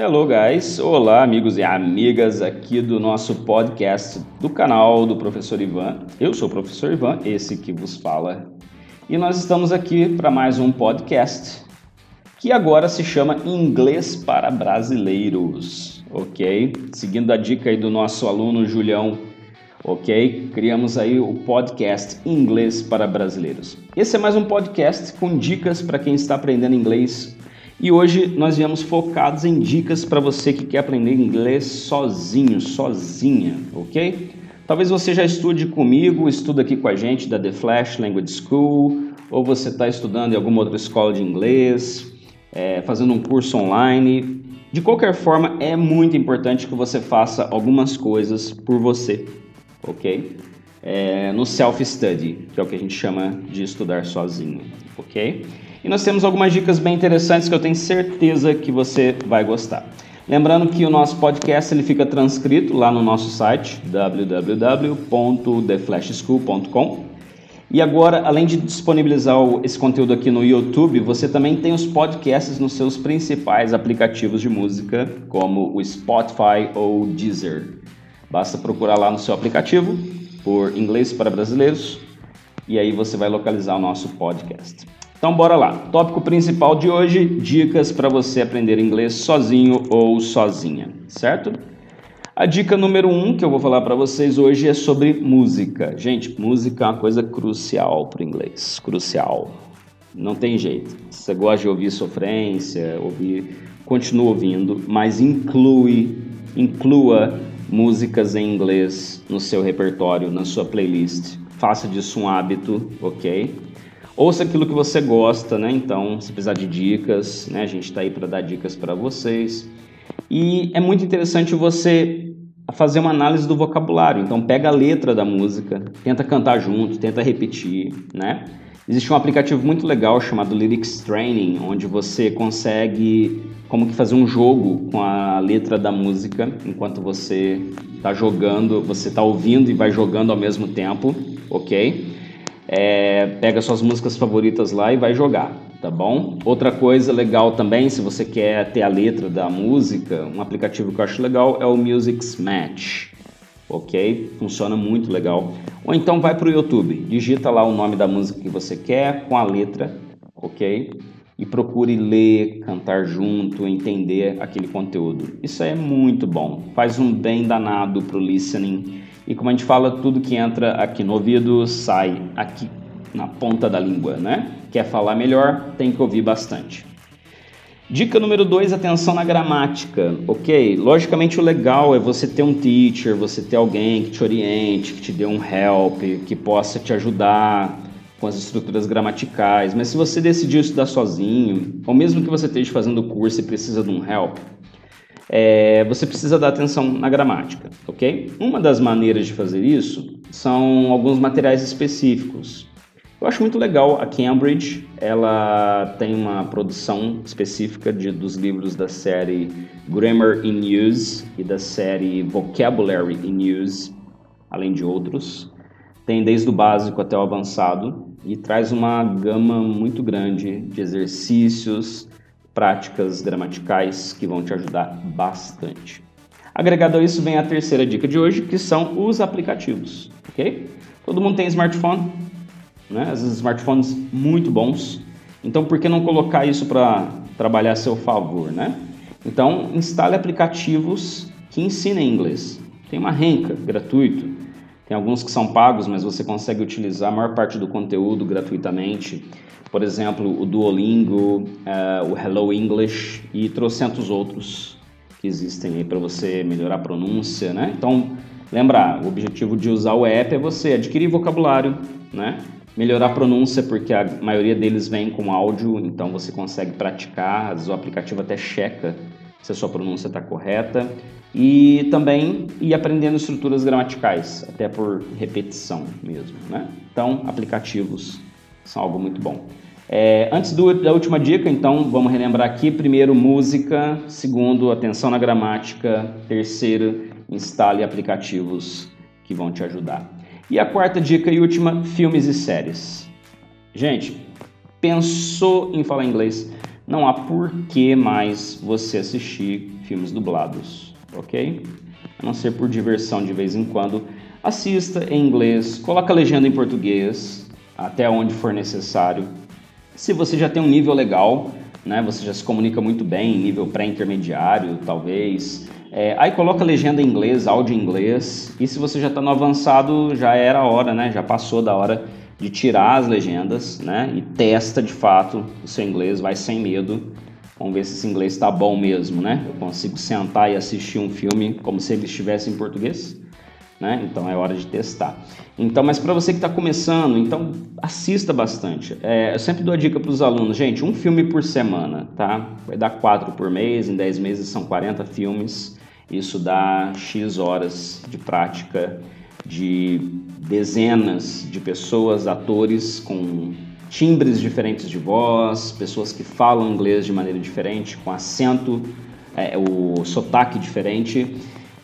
Hello, guys! Olá, amigos e amigas aqui do nosso podcast do canal do Professor Ivan. Eu sou o Professor Ivan, esse que vos fala. E nós estamos aqui para mais um podcast que agora se chama Inglês para Brasileiros, ok? Seguindo a dica aí do nosso aluno Julião, ok? Criamos aí o podcast Inglês para Brasileiros. Esse é mais um podcast com dicas para quem está aprendendo inglês e hoje nós viemos focados em dicas para você que quer aprender inglês sozinho, sozinha, ok? Talvez você já estude comigo, estuda aqui com a gente da The Flash Language School, ou você está estudando em alguma outra escola de inglês, é, fazendo um curso online. De qualquer forma, é muito importante que você faça algumas coisas por você, ok? É, no self-study, que é o que a gente chama de estudar sozinho, ok? E nós temos algumas dicas bem interessantes que eu tenho certeza que você vai gostar. Lembrando que o nosso podcast ele fica transcrito lá no nosso site www.theflashschool.com. E agora, além de disponibilizar esse conteúdo aqui no YouTube, você também tem os podcasts nos seus principais aplicativos de música, como o Spotify ou Deezer. Basta procurar lá no seu aplicativo por Inglês para Brasileiros e aí você vai localizar o nosso podcast. Então bora lá. Tópico principal de hoje: dicas para você aprender inglês sozinho ou sozinha, certo? A dica número um que eu vou falar para vocês hoje é sobre música. Gente, música é uma coisa crucial para o inglês, crucial. Não tem jeito. Se você gosta de ouvir sofrência, ouvir, continua ouvindo, mas inclui, inclua músicas em inglês no seu repertório, na sua playlist. Faça disso um hábito, ok? Ouça aquilo que você gosta, né? Então, se precisar de dicas, né? A gente está aí para dar dicas para vocês. E é muito interessante você fazer uma análise do vocabulário. Então, pega a letra da música, tenta cantar junto, tenta repetir, né? Existe um aplicativo muito legal chamado Lyrics Training, onde você consegue como que fazer um jogo com a letra da música enquanto você está jogando, você está ouvindo e vai jogando ao mesmo tempo, ok? É, pega suas músicas favoritas lá e vai jogar, tá bom? Outra coisa legal também, se você quer ter a letra da música, um aplicativo que eu acho legal é o Music's Match, ok? Funciona muito legal. Ou então vai para o YouTube, digita lá o nome da música que você quer com a letra, ok? E procure ler, cantar junto, entender aquele conteúdo. Isso é muito bom, faz um bem danado pro listening e como a gente fala, tudo que entra aqui no ouvido sai aqui na ponta da língua, né? Quer falar melhor, tem que ouvir bastante. Dica número 2, atenção na gramática, ok? Logicamente o legal é você ter um teacher, você ter alguém que te oriente, que te dê um help, que possa te ajudar com as estruturas gramaticais, mas se você decidiu estudar sozinho, ou mesmo que você esteja fazendo curso e precisa de um help, é, você precisa dar atenção na gramática, ok? Uma das maneiras de fazer isso são alguns materiais específicos. Eu acho muito legal a Cambridge, ela tem uma produção específica de, dos livros da série Grammar in Use e da série Vocabulary in Use, além de outros. Tem desde o básico até o avançado e traz uma gama muito grande de exercícios, práticas gramaticais que vão te ajudar bastante. Agregado a isso vem a terceira dica de hoje, que são os aplicativos, ok? Todo mundo tem smartphone, né? Às vezes smartphones muito bons. Então, por que não colocar isso para trabalhar a seu favor, né? Então, instale aplicativos que ensinem inglês. Tem uma Renca, gratuito. Tem alguns que são pagos, mas você consegue utilizar a maior parte do conteúdo gratuitamente por exemplo, o Duolingo, uh, o Hello English e trocentos outros que existem aí para você melhorar a pronúncia, né? Então, lembrar, o objetivo de usar o app é você adquirir vocabulário, né? Melhorar a pronúncia, porque a maioria deles vem com áudio, então você consegue praticar, o aplicativo até checa se a sua pronúncia está correta. E também ir aprendendo estruturas gramaticais, até por repetição mesmo, né? Então, aplicativos são algo muito bom. É, antes do, da última dica, então, vamos relembrar aqui: primeiro, música, segundo, atenção na gramática, terceiro, instale aplicativos que vão te ajudar. E a quarta dica e última: filmes e séries. Gente, pensou em falar inglês? não há por que mais você assistir filmes dublados, ok? A não ser por diversão de vez em quando. Assista em inglês, coloca a legenda em português, até onde for necessário. Se você já tem um nível legal, né, você já se comunica muito bem, nível pré-intermediário, talvez. É, aí coloca legenda em inglês, áudio em inglês. E se você já está no avançado, já era a hora, né? Já passou da hora de tirar as legendas, né? E testa de fato o seu inglês, vai sem medo. Vamos ver se esse inglês está bom mesmo, né? Eu consigo sentar e assistir um filme como se ele estivesse em português né? Então é hora de testar. Então, mas para você que está começando, então assista bastante. É, eu sempre dou a dica para os alunos, gente, um filme por semana, tá? Vai dar quatro por mês, em 10 meses são 40 filmes. Isso dá X horas de prática de dezenas de pessoas, atores com timbres diferentes de voz, pessoas que falam inglês de maneira diferente, com acento, é, o sotaque diferente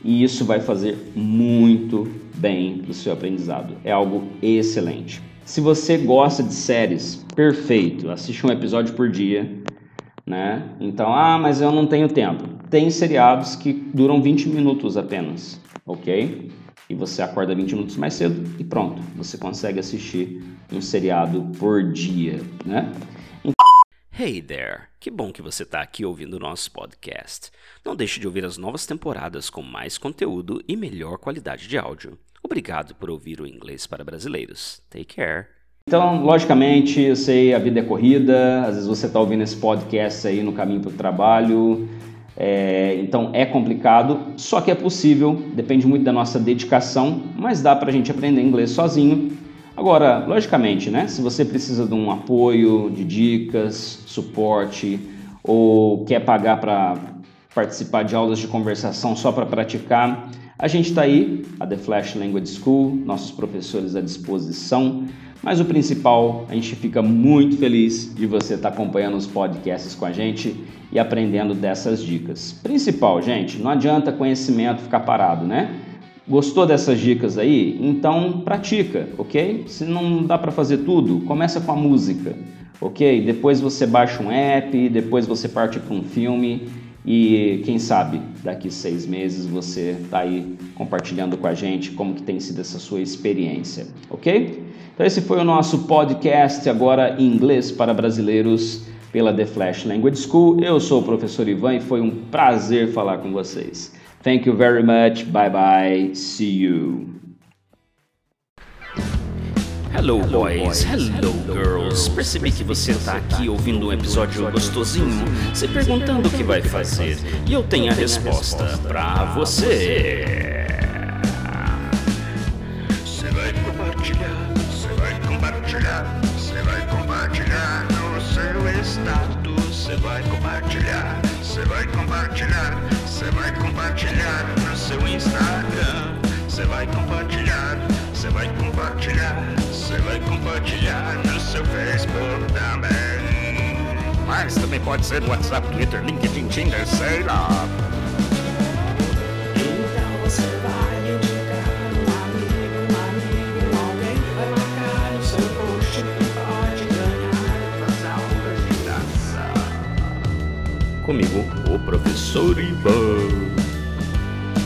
e isso vai fazer muito bem para seu aprendizado. É algo excelente. Se você gosta de séries, perfeito, assiste um episódio por dia, né? Então, ah, mas eu não tenho tempo. Tem seriados que duram 20 minutos apenas, ok? E você acorda 20 minutos mais cedo e pronto, você consegue assistir um seriado por dia, né? Hey there! Que bom que você está aqui ouvindo o nosso podcast. Não deixe de ouvir as novas temporadas com mais conteúdo e melhor qualidade de áudio. Obrigado por ouvir o Inglês para Brasileiros. Take care! Então, logicamente, eu sei, a vida é corrida, às vezes você está ouvindo esse podcast aí no caminho para o trabalho, é, então é complicado, só que é possível, depende muito da nossa dedicação, mas dá para a gente aprender inglês sozinho Agora, logicamente, né, se você precisa de um apoio, de dicas, suporte ou quer pagar para participar de aulas de conversação só para praticar, a gente está aí, a The Flash Language School, nossos professores à disposição. Mas o principal, a gente fica muito feliz de você estar tá acompanhando os podcasts com a gente e aprendendo dessas dicas. Principal, gente, não adianta conhecimento ficar parado, né? Gostou dessas dicas aí? Então pratica, ok? Se não dá para fazer tudo, começa com a música, ok? Depois você baixa um app, depois você parte para um filme e quem sabe daqui seis meses você está aí compartilhando com a gente como que tem sido essa sua experiência, ok? Então esse foi o nosso podcast agora em inglês para brasileiros pela The Flash Language School. Eu sou o professor Ivan e foi um prazer falar com vocês. Thank you very much. Bye bye. See you. Hello boys, hello girls. Percebi que você está aqui ouvindo um episódio gostosinho, se perguntando o que vai fazer, e eu tenho a resposta para você. Você vai compartilhar, você vai compartilhar, você vai compartilhar no seu estado, você vai compartilhar, você vai compartilhar. Compartilhar no seu Instagram. Você vai compartilhar, você vai compartilhar, você vai compartilhar no seu Facebook também. Mas também pode ser WhatsApp, Twitter, LinkedIn, Tinder, sei lá.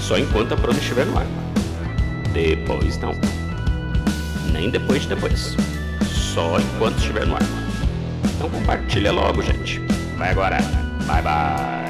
Só enquanto a prova estiver no ar. Depois não. Nem depois de depois. Só enquanto estiver no ar. Então compartilha logo, gente. Vai agora. Bye bye.